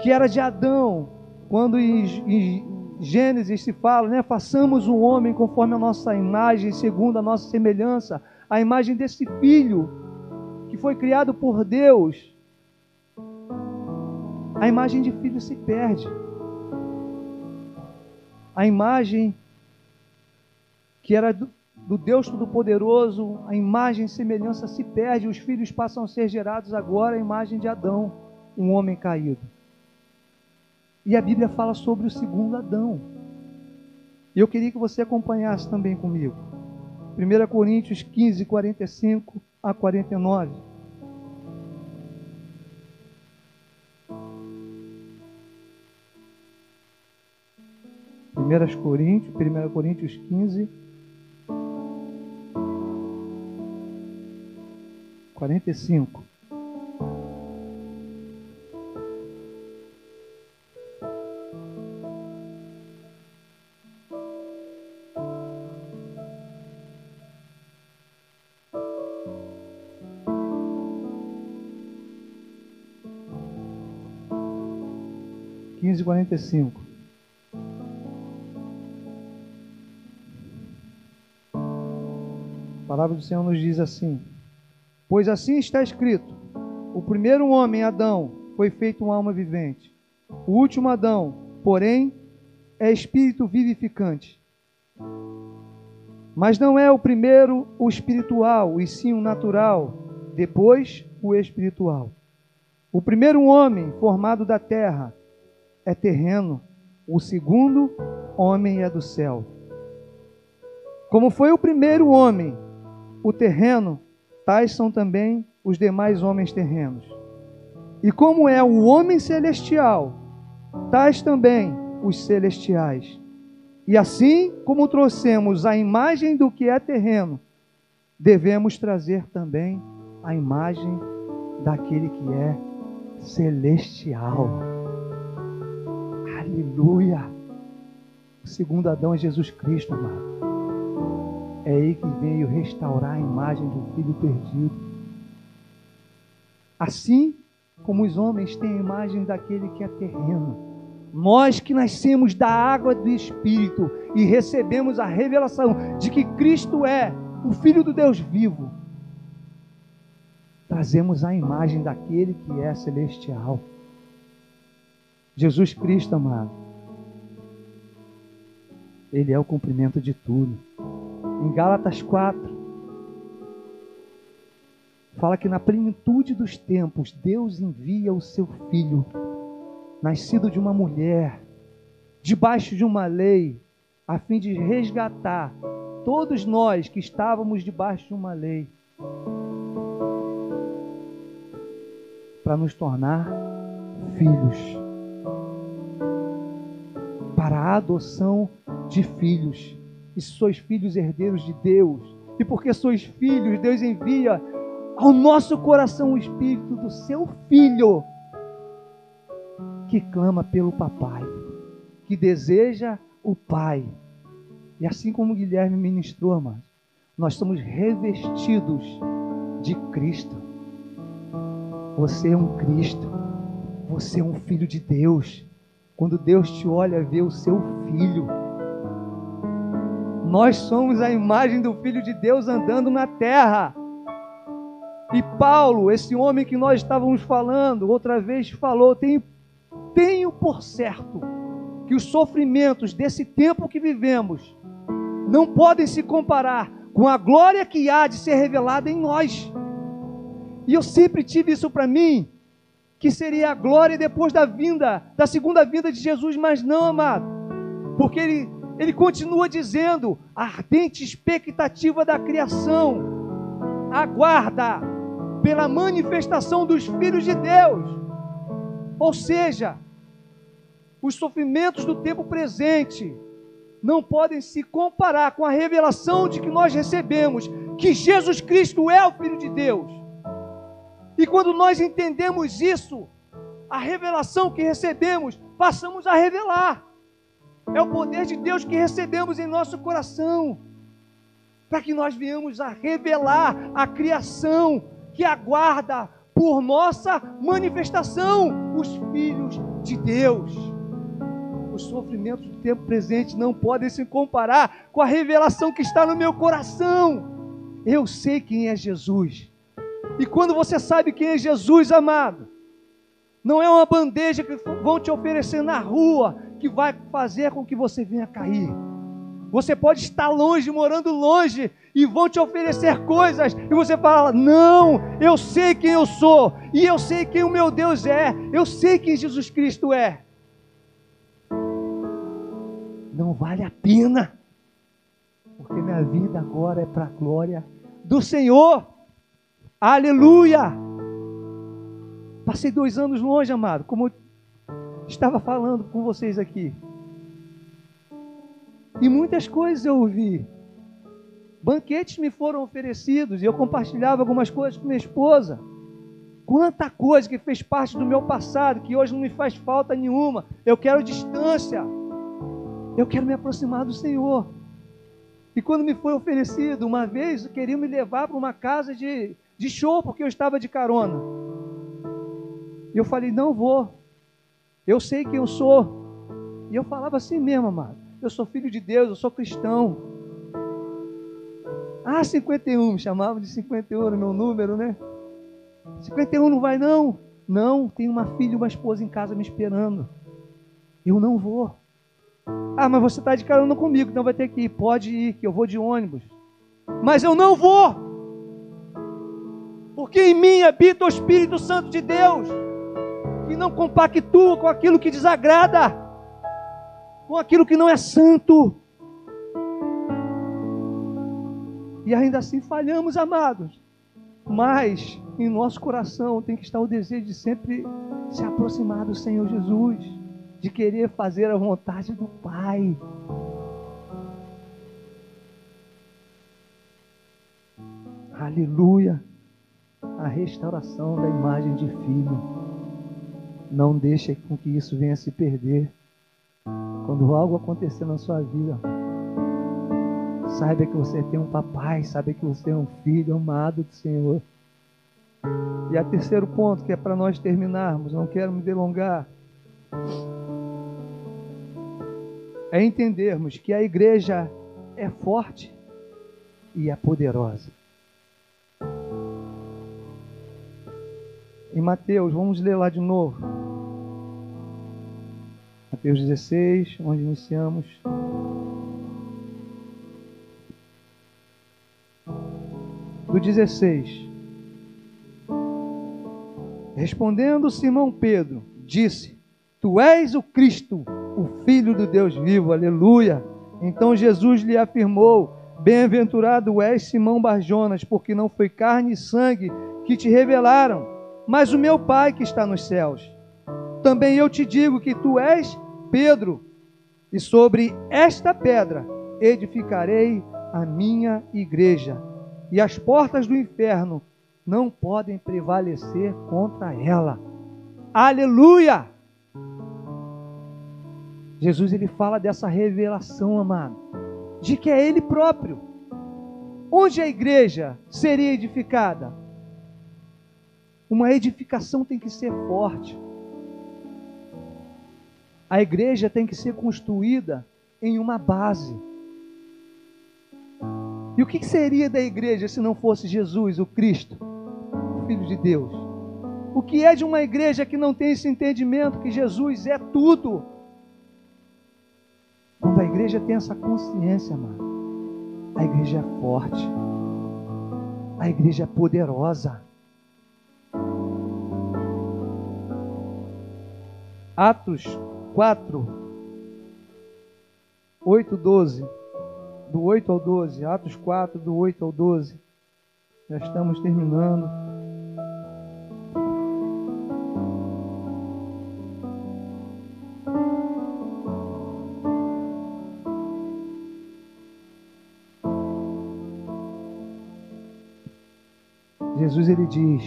que era de Adão, quando em, Gênesis se fala, né, façamos um homem conforme a nossa imagem, segundo a nossa semelhança, a imagem desse filho que foi criado por Deus, a imagem de filho se perde. a imagem que era do, do Deus Todo-Poderoso, a imagem e semelhança se perde, os filhos passam a ser gerados agora a imagem de Adão, um homem caído. E a Bíblia fala sobre o segundo Adão. E eu queria que você acompanhasse também comigo. 1 Coríntios 15, 45 a 49. Primeiras Coríntios, 1 Coríntios 15, 45. Quinze quarenta e cinco. A palavra do Senhor nos diz assim: Pois assim está escrito: o primeiro homem, Adão, foi feito uma alma vivente. O último Adão, porém, é espírito vivificante. Mas não é o primeiro o espiritual, e sim o natural, depois o espiritual. O primeiro homem formado da terra é terreno, o segundo homem é do céu. Como foi o primeiro homem, o terreno, tais são também os demais homens terrenos. E como é o homem celestial, tais também os celestiais. E assim como trouxemos a imagem do que é terreno, devemos trazer também a imagem daquele que é celestial. Aleluia! O segundo Adão é Jesus Cristo, amado. É Ele que veio restaurar a imagem do filho perdido. Assim como os homens têm a imagem daquele que é terreno. Nós que nascemos da água do Espírito e recebemos a revelação de que Cristo é o Filho do Deus vivo, trazemos a imagem daquele que é celestial. Jesus Cristo, amado, Ele é o cumprimento de tudo. Em Gálatas 4, fala que na plenitude dos tempos, Deus envia o seu filho, nascido de uma mulher, debaixo de uma lei, a fim de resgatar todos nós que estávamos debaixo de uma lei, para nos tornar filhos, para a adoção de filhos e sois filhos herdeiros de Deus. E porque sois filhos, Deus envia ao nosso coração o espírito do seu filho que clama pelo papai, que deseja o pai. E assim como Guilherme ministrou, amados, nós somos revestidos de Cristo. Você é um Cristo. Você é um filho de Deus. Quando Deus te olha, vê o seu filho. Nós somos a imagem do Filho de Deus andando na terra. E Paulo, esse homem que nós estávamos falando, outra vez falou: tenho, tenho por certo que os sofrimentos desse tempo que vivemos não podem se comparar com a glória que há de ser revelada em nós. E eu sempre tive isso para mim, que seria a glória depois da vinda, da segunda vinda de Jesus, mas não, amado, porque ele ele continua dizendo: a ardente expectativa da criação aguarda pela manifestação dos filhos de Deus. Ou seja, os sofrimentos do tempo presente não podem se comparar com a revelação de que nós recebemos que Jesus Cristo é o Filho de Deus. E quando nós entendemos isso, a revelação que recebemos, passamos a revelar. É o poder de Deus que recebemos em nosso coração, para que nós venhamos a revelar a criação que aguarda por nossa manifestação, os filhos de Deus. Os sofrimentos do tempo presente não podem se comparar com a revelação que está no meu coração. Eu sei quem é Jesus. E quando você sabe quem é Jesus, amado, não é uma bandeja que vão te oferecer na rua, que vai fazer com que você venha cair. Você pode estar longe, morando longe, e vão te oferecer coisas, e você fala: Não, eu sei quem eu sou, e eu sei quem o meu Deus é, eu sei quem Jesus Cristo é. Não vale a pena, porque minha vida agora é para a glória do Senhor. Aleluia! Passei dois anos longe, amado, como eu estava falando com vocês aqui. E muitas coisas eu ouvi. Banquetes me foram oferecidos e eu compartilhava algumas coisas com minha esposa. Quanta coisa que fez parte do meu passado, que hoje não me faz falta nenhuma. Eu quero distância. Eu quero me aproximar do Senhor. E quando me foi oferecido, uma vez, queriam me levar para uma casa de, de show, porque eu estava de carona. E eu falei: não vou. Eu sei quem eu sou. E eu falava assim mesmo, amado. Eu sou filho de Deus, eu sou cristão. Ah, 51, me chamavam de 51 no meu número, né? 51 não vai não? Não, tem uma filha e uma esposa em casa me esperando. Eu não vou. Ah, mas você está de carona comigo, então vai ter que ir. Pode ir, que eu vou de ônibus. Mas eu não vou. Porque em mim habita o Espírito Santo de Deus, que não compactua com aquilo que desagrada, com aquilo que não é santo. E ainda assim falhamos, amados. Mas em nosso coração tem que estar o desejo de sempre se aproximar do Senhor Jesus de querer fazer a vontade do Pai. Aleluia! A restauração da imagem de filho. Não deixe com que isso venha se perder. Quando algo acontecer na sua vida, saiba que você tem um papai, saiba que você é um filho amado do Senhor. E a terceiro ponto, que é para nós terminarmos, não quero me delongar é entendermos que a igreja é forte e é poderosa. Em Mateus, vamos ler lá de novo. Mateus 16, onde iniciamos. Do 16. Respondendo Simão Pedro, disse: Tu és o Cristo, o Filho do Deus vivo, aleluia. Então Jesus lhe afirmou: Bem-aventurado és Simão Barjonas, porque não foi carne e sangue que te revelaram, mas o meu Pai que está nos céus. Também eu te digo que tu és Pedro, e sobre esta pedra edificarei a minha igreja, e as portas do inferno não podem prevalecer contra ela. Aleluia! Jesus ele fala dessa revelação, amado, de que é Ele próprio. Onde a igreja seria edificada? Uma edificação tem que ser forte. A igreja tem que ser construída em uma base. E o que seria da igreja se não fosse Jesus, o Cristo, o Filho de Deus? O que é de uma igreja que não tem esse entendimento que Jesus é tudo? Quando a igreja tem essa consciência, mano, a igreja é forte, a igreja é poderosa. Atos 4, 8, 12. Do 8 ao 12. Atos 4, do 8 ao 12. Já estamos terminando. Jesus ele diz: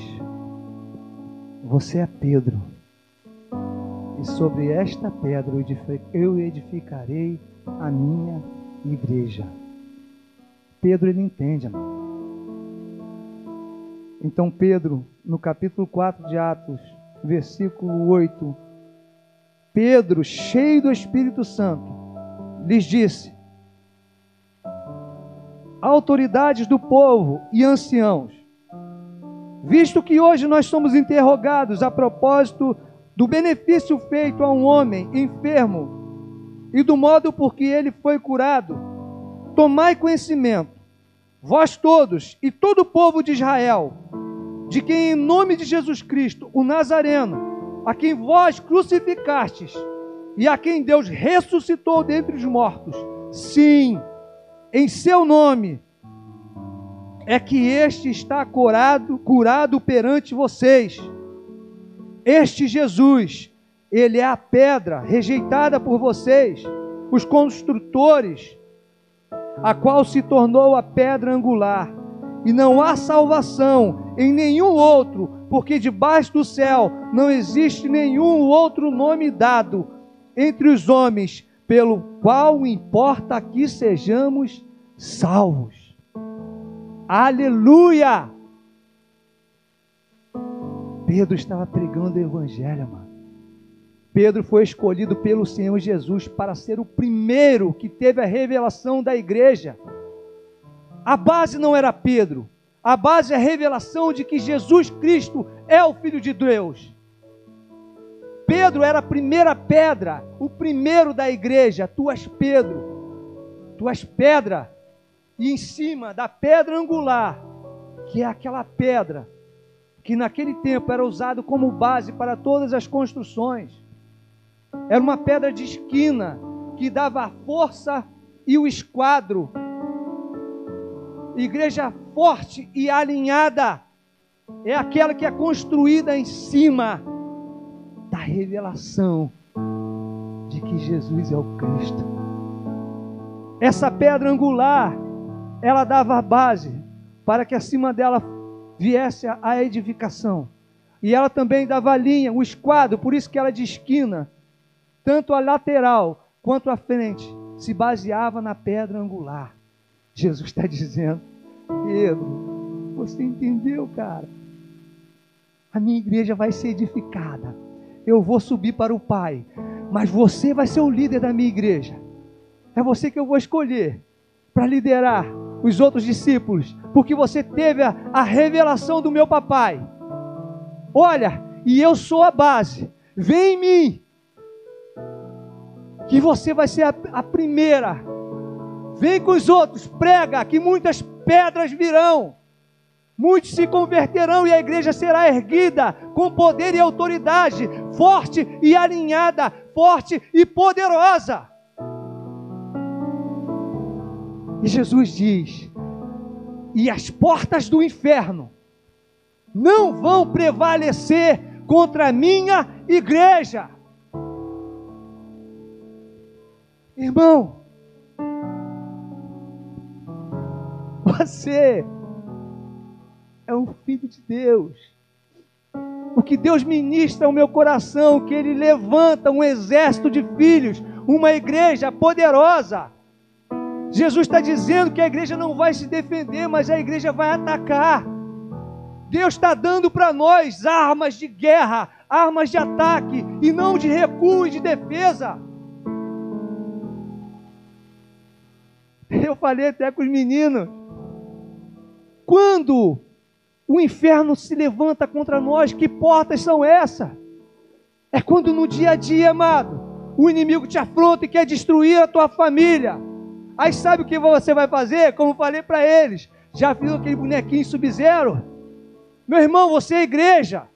Você é Pedro, e sobre esta pedra eu edificarei a minha igreja. Pedro ele entende, amado. Então Pedro, no capítulo 4 de Atos, versículo 8, Pedro, cheio do Espírito Santo, lhes disse: Autoridades do povo e anciãos, Visto que hoje nós somos interrogados a propósito do benefício feito a um homem enfermo e do modo por que ele foi curado. Tomai conhecimento, vós todos e todo o povo de Israel, de quem em nome de Jesus Cristo, o Nazareno, a quem vós crucificastes e a quem Deus ressuscitou dentre os mortos, sim, em seu nome, é que este está curado, curado perante vocês. Este Jesus, ele é a pedra rejeitada por vocês, os construtores, a qual se tornou a pedra angular. E não há salvação em nenhum outro, porque debaixo do céu não existe nenhum outro nome dado entre os homens pelo qual importa que sejamos salvos. Aleluia! Pedro estava pregando o Evangelho, mano. Pedro foi escolhido pelo Senhor Jesus para ser o primeiro que teve a revelação da igreja. A base não era Pedro, a base é a revelação de que Jesus Cristo é o Filho de Deus. Pedro era a primeira pedra, o primeiro da igreja. Tu és Pedro, tu és pedra e em cima da pedra angular, que é aquela pedra que naquele tempo era usado como base para todas as construções. Era uma pedra de esquina que dava a força e o esquadro. Igreja forte e alinhada é aquela que é construída em cima da revelação de que Jesus é o Cristo. Essa pedra angular ela dava a base para que acima dela viesse a edificação. E ela também dava a linha, o esquadro, por isso que ela de esquina, tanto a lateral quanto a frente, se baseava na pedra angular. Jesus está dizendo, Pedro, você entendeu, cara? A minha igreja vai ser edificada. Eu vou subir para o Pai, mas você vai ser o líder da minha igreja. É você que eu vou escolher para liderar os outros discípulos, porque você teve a, a revelação do meu papai. Olha, e eu sou a base. Vem em mim, que você vai ser a, a primeira. Vem com os outros, prega que muitas pedras virão. Muitos se converterão e a igreja será erguida com poder e autoridade, forte e alinhada, forte e poderosa. E Jesus diz: e as portas do inferno não vão prevalecer contra a minha igreja. Irmão, você é um filho de Deus. O que Deus ministra ao meu coração, que Ele levanta um exército de filhos, uma igreja poderosa Jesus está dizendo que a igreja não vai se defender, mas a igreja vai atacar. Deus está dando para nós armas de guerra, armas de ataque, e não de recuo e de defesa. Eu falei até com os meninos. Quando o inferno se levanta contra nós, que portas são essas? É quando no dia a dia, amado, o inimigo te afronta e quer destruir a tua família Aí sabe o que você vai fazer? Como falei para eles. Já viu aquele bonequinho sub-zero? Meu irmão, você é igreja.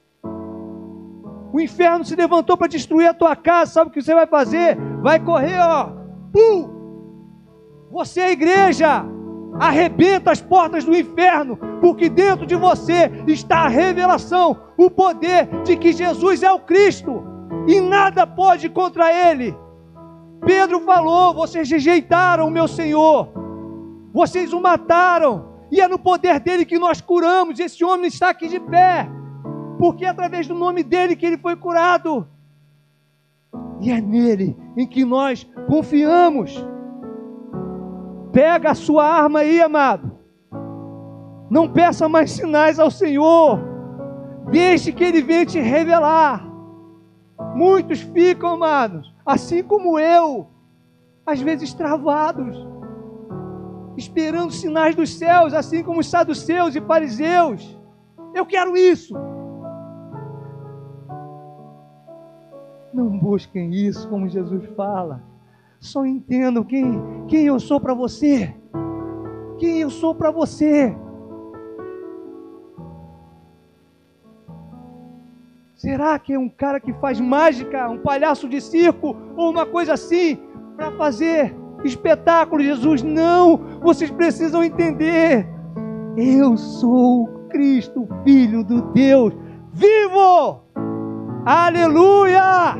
O inferno se levantou para destruir a tua casa. Sabe o que você vai fazer? Vai correr, ó. Pum! Você é igreja. Arrebenta as portas do inferno, porque dentro de você está a revelação, o poder de que Jesus é o Cristo e nada pode contra ele. Pedro falou: vocês rejeitaram o meu Senhor, vocês o mataram, e é no poder dele que nós curamos. Esse homem está aqui de pé, porque é através do nome dele que ele foi curado, e é nele em que nós confiamos. Pega a sua arma aí, amado. Não peça mais sinais ao Senhor. Deixe que Ele venha te revelar. Muitos ficam, amados, assim como eu, às vezes travados, esperando sinais dos céus, assim como os saduceus e fariseus. Eu quero isso. Não busquem isso, como Jesus fala. Só entendam quem, quem eu sou para você. Quem eu sou para você. Será que é um cara que faz mágica, um palhaço de circo ou uma coisa assim para fazer espetáculo, Jesus? Não, vocês precisam entender. Eu sou Cristo, Filho do Deus vivo. Aleluia!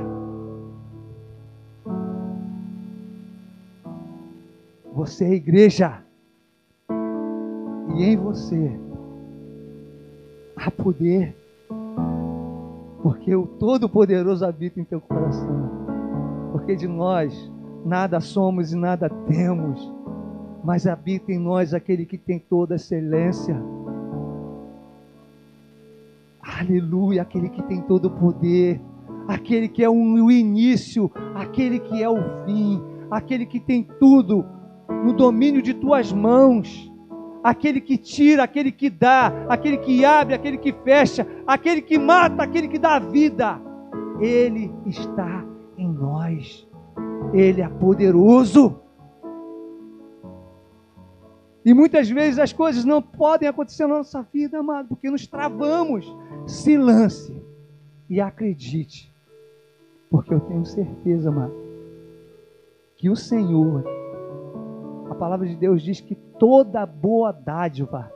Você é igreja. E em você há poder porque o Todo-Poderoso habita em teu coração. Porque de nós nada somos e nada temos, mas habita em nós aquele que tem toda a excelência. Aleluia, aquele que tem todo o poder, aquele que é o início, aquele que é o fim, aquele que tem tudo no domínio de tuas mãos aquele que tira, aquele que dá, aquele que abre, aquele que fecha, aquele que mata, aquele que dá vida. Ele está em nós. Ele é poderoso. E muitas vezes as coisas não podem acontecer na nossa vida, amado, porque nos travamos. Se lance e acredite, porque eu tenho certeza, amado, que o Senhor a palavra de Deus diz que toda boa dádiva,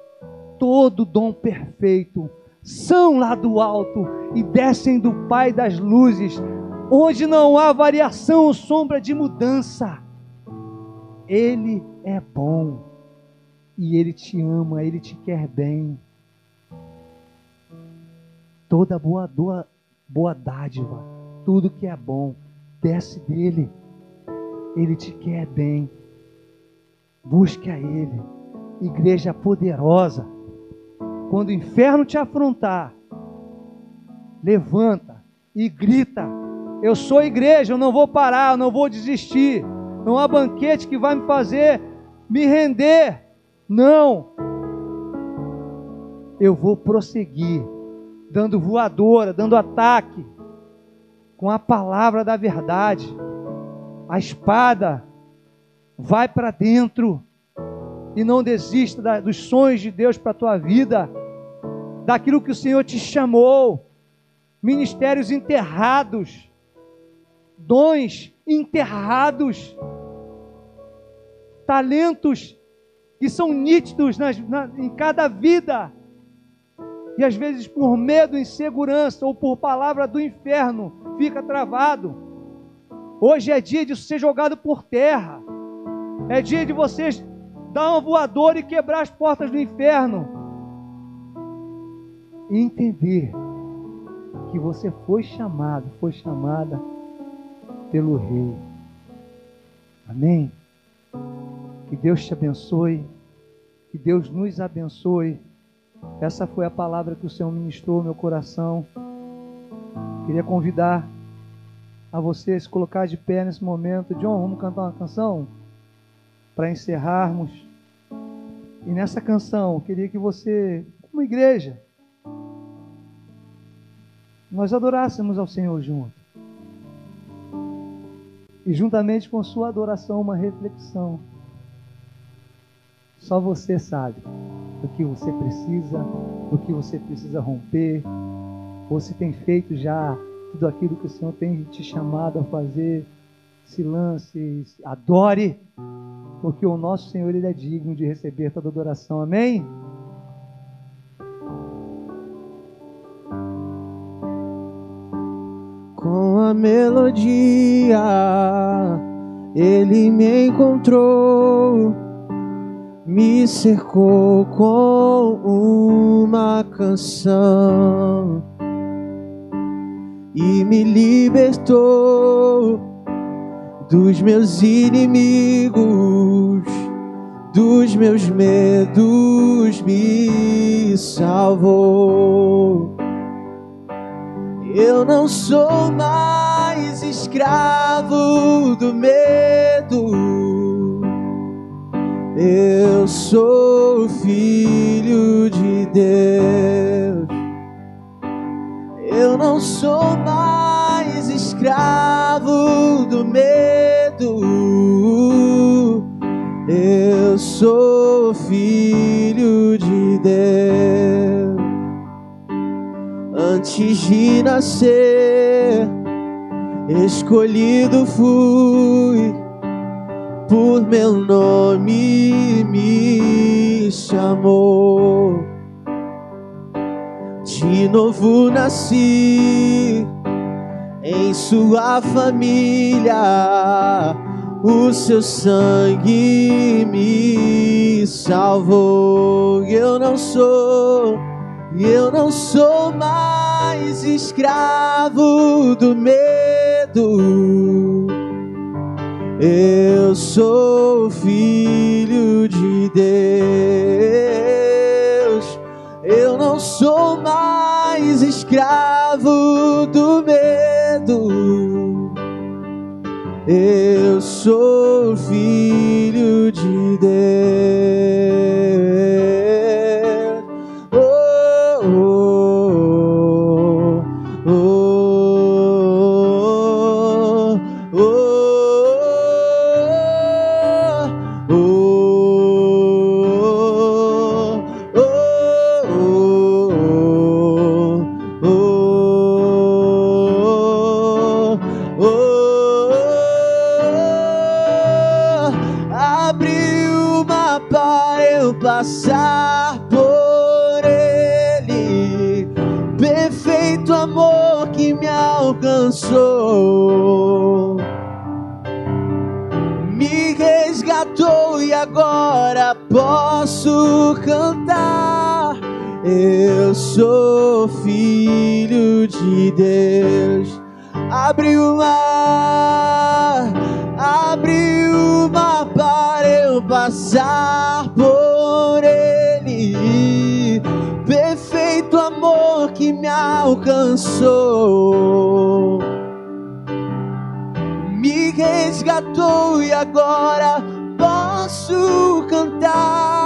todo dom perfeito, são lá do alto e descem do Pai das luzes, onde não há variação ou sombra de mudança. Ele é bom e Ele te ama, Ele te quer bem. Toda boa, boa, boa dádiva, tudo que é bom, desce dele. Ele te quer bem. Busque a Ele. Igreja poderosa. Quando o inferno te afrontar, levanta e grita: Eu sou igreja, eu não vou parar, eu não vou desistir. Não há banquete que vai me fazer me render. Não. Eu vou prosseguir, dando voadora, dando ataque, com a palavra da verdade, a espada Vai para dentro e não desista da, dos sonhos de Deus para a tua vida, daquilo que o Senhor te chamou. Ministérios enterrados, dons enterrados, talentos que são nítidos nas, na, em cada vida, e às vezes por medo, insegurança ou por palavra do inferno fica travado. Hoje é dia de ser jogado por terra. É dia de vocês dar uma voadora e quebrar as portas do inferno. E entender que você foi chamado, foi chamada pelo Rei. Amém? Que Deus te abençoe. Que Deus nos abençoe. Essa foi a palavra que o Senhor ministrou no meu coração. Queria convidar a você a se colocar de pé nesse momento. John, vamos cantar uma canção? Para encerrarmos. E nessa canção, eu queria que você, como igreja, nós adorássemos ao Senhor junto. E juntamente com sua adoração, uma reflexão. Só você sabe do que você precisa, do que você precisa romper, se tem feito já tudo aquilo que o Senhor tem te chamado a fazer. Se lance, adore porque o nosso Senhor ele é digno de receber toda adoração. Amém?
Com a melodia ele me encontrou, me cercou com uma canção e me libertou dos meus inimigos, dos meus medos me salvou. Eu não sou mais escravo do medo. Eu sou filho de Deus. Eu não sou mais escravo do medo. Sou filho de Deus. Antes de nascer, escolhido fui, por meu nome me chamou. De novo nasci em sua família o seu sangue me salvou. Eu não sou, eu não sou mais escravo do medo. Eu sou filho de Deus. Eu não sou mais escravo do Eu sou filho de Deus. Eu sou filho de Deus. Abre o mar, abre o mar para eu passar por ele. Perfeito amor que me alcançou me resgatou e agora posso cantar.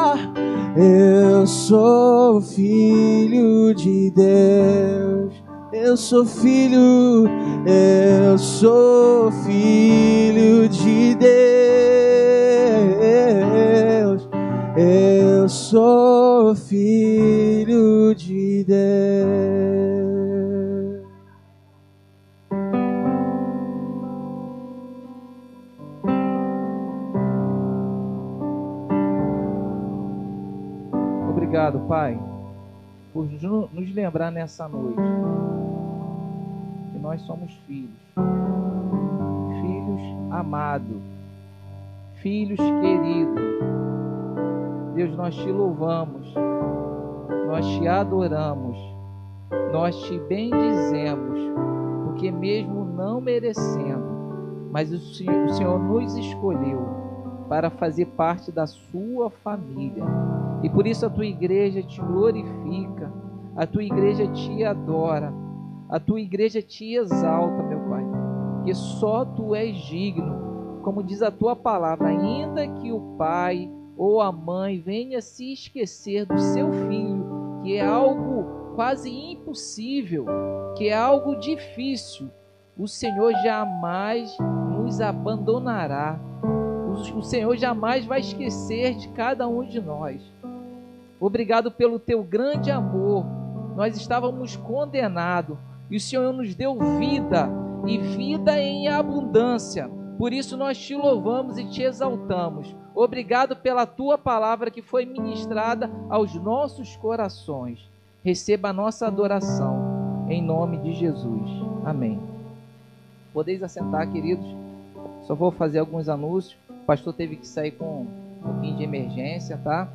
Eu sou filho de Deus. Eu sou filho, eu sou filho de Deus. Eu sou filho de Deus.
Obrigado, Pai, por nos lembrar nessa noite que nós somos filhos, filhos amados, filhos queridos. Deus, nós te louvamos, nós te adoramos, nós te bendizemos, porque mesmo não merecendo, mas o Senhor, o Senhor nos escolheu para fazer parte da sua família. E por isso a tua igreja te glorifica, a tua igreja te adora, a tua igreja te exalta, meu Pai, que só tu és digno, como diz a tua palavra, ainda que o pai ou a mãe venha se esquecer do seu filho, que é algo quase impossível, que é algo difícil, o Senhor jamais nos abandonará. O Senhor jamais vai esquecer de cada um de nós. Obrigado pelo teu grande amor. Nós estávamos condenados e o Senhor nos deu vida e vida em abundância. Por isso nós te louvamos e te exaltamos. Obrigado pela tua palavra que foi ministrada aos nossos corações. Receba a nossa adoração em nome de Jesus. Amém. Podeis assentar, queridos. Só vou fazer alguns anúncios. O pastor teve que sair com um pouquinho de emergência, tá?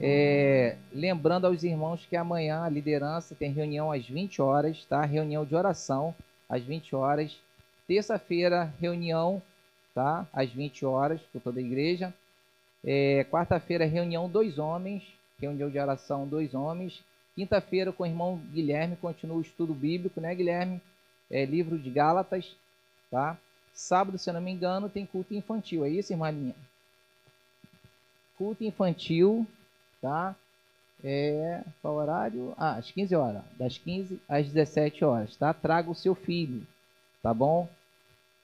É, lembrando aos irmãos que amanhã a liderança tem reunião às 20 horas, tá? Reunião de oração às 20 horas. Terça-feira, reunião, tá? Às 20 horas, por toda a igreja. É, Quarta-feira, reunião dois homens, reunião de oração dois homens. Quinta-feira, com o irmão Guilherme, continua o estudo bíblico, né, Guilherme? É, livro de Gálatas, tá? Sábado, se eu não me engano, tem culto infantil. É isso, irmã minha? Culto infantil, tá? É, qual horário? Ah, às 15 horas. Das 15 às 17 horas, tá? Traga o seu filho, tá bom?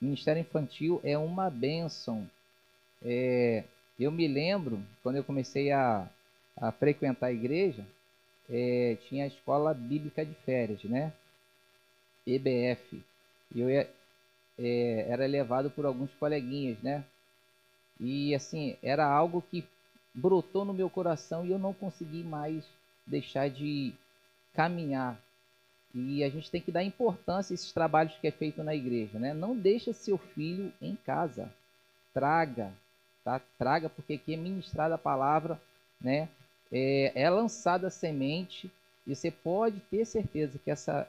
Ministério infantil é uma bênção. É, eu me lembro, quando eu comecei a, a frequentar a igreja, é, tinha a escola bíblica de férias, né? EBF. Eu é, era levado por alguns coleguinhas, né? E assim, era algo que brotou no meu coração e eu não consegui mais deixar de caminhar. E a gente tem que dar importância a esses trabalhos que é feito na igreja, né? Não deixa seu filho em casa. Traga, tá? Traga, porque aqui é ministrada a palavra, né? É, é lançada a semente e você pode ter certeza que essa,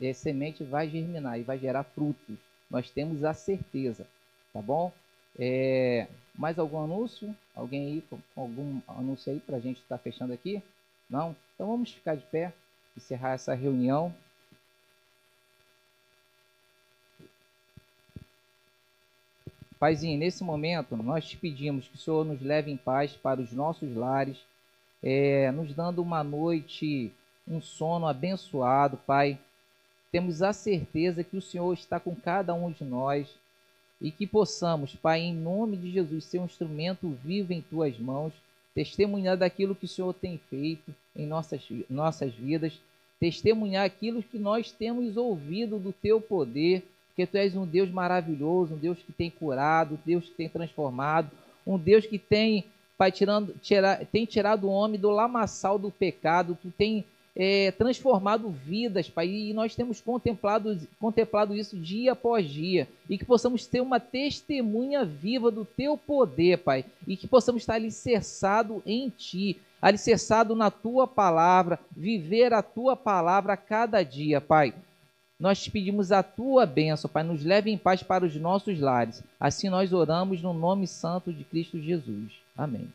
essa semente vai germinar e vai gerar frutos. Nós temos a certeza, tá bom? É, mais algum anúncio? Alguém aí com algum anúncio aí para a gente estar tá fechando aqui? Não? Então vamos ficar de pé, encerrar essa reunião. Paizinho, nesse momento nós te pedimos que o Senhor nos leve em paz para os nossos lares, é, nos dando uma noite, um sono abençoado, Pai. Temos a certeza que o Senhor está com cada um de nós e que possamos, Pai, em nome de Jesus, ser um instrumento vivo em tuas mãos, testemunhar daquilo que o Senhor tem feito em nossas, nossas vidas, testemunhar aquilo que nós temos ouvido do teu poder, porque tu és um Deus maravilhoso, um Deus que tem curado, um Deus que tem transformado, um Deus que tem, Pai, tirando, tira, tem tirado o homem do lamaçal do pecado, tu tem é, transformado vidas, Pai, e nós temos contemplado, contemplado isso dia após dia, e que possamos ter uma testemunha viva do Teu poder, Pai, e que possamos estar alicerçado em Ti, alicerçado na Tua palavra, viver a Tua palavra a cada dia, Pai. Nós te pedimos a Tua bênção, Pai, nos leve em paz para os nossos lares. Assim nós oramos no nome santo de Cristo Jesus. Amém.